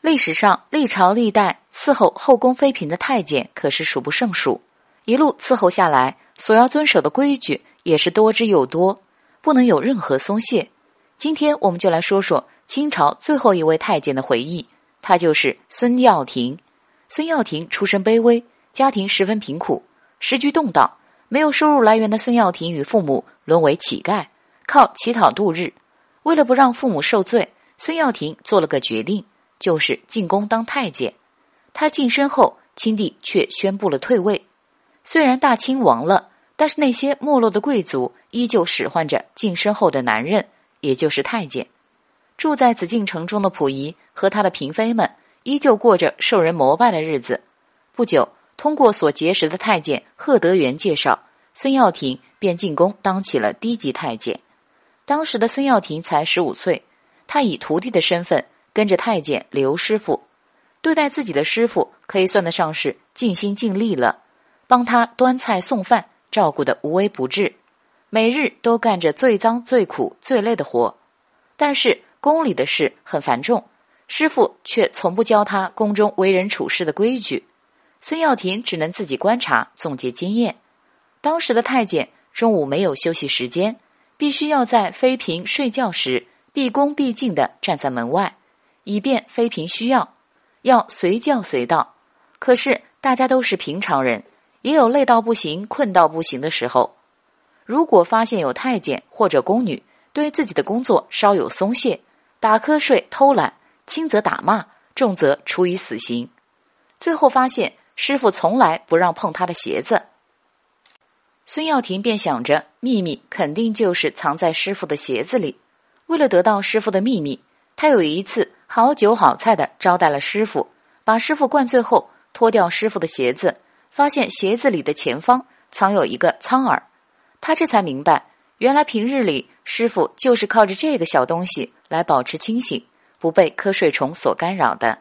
历史上历朝历代伺候后宫妃嫔的太监可是数不胜数，一路伺候下来，所要遵守的规矩也是多之又多，不能有任何松懈。今天我们就来说说清朝最后一位太监的回忆，他就是孙耀庭。孙耀庭出身卑微，家庭十分贫苦，时局动荡，没有收入来源的孙耀庭与父母沦为乞丐，靠乞讨度日。为了不让父母受罪，孙耀庭做了个决定。就是进宫当太监，他晋升后，清帝却宣布了退位。虽然大清亡了，但是那些没落的贵族依旧使唤着晋升后的男人，也就是太监。住在紫禁城中的溥仪和他的嫔妃们，依旧过着受人膜拜的日子。不久，通过所结识的太监贺德元介绍，孙耀庭便进宫当起了低级太监。当时的孙耀庭才十五岁，他以徒弟的身份。跟着太监刘师傅，对待自己的师傅可以算得上是尽心尽力了，帮他端菜送饭，照顾的无微不至，每日都干着最脏最苦最累的活。但是宫里的事很繁重，师傅却从不教他宫中为人处事的规矩。孙耀庭只能自己观察总结经验。当时的太监中午没有休息时间，必须要在妃嫔睡觉时毕恭毕敬地站在门外。以便妃嫔需要，要随叫随到。可是大家都是平常人，也有累到不行、困到不行的时候。如果发现有太监或者宫女对自己的工作稍有松懈，打瞌睡、偷懒，轻则打骂，重则处以死刑。最后发现师傅从来不让碰他的鞋子，孙耀庭便想着秘密肯定就是藏在师傅的鞋子里。为了得到师傅的秘密，他有一次。好酒好菜的招待了师傅，把师傅灌醉后，脱掉师傅的鞋子，发现鞋子里的前方藏有一个苍耳，他这才明白，原来平日里师傅就是靠着这个小东西来保持清醒，不被瞌睡虫所干扰的。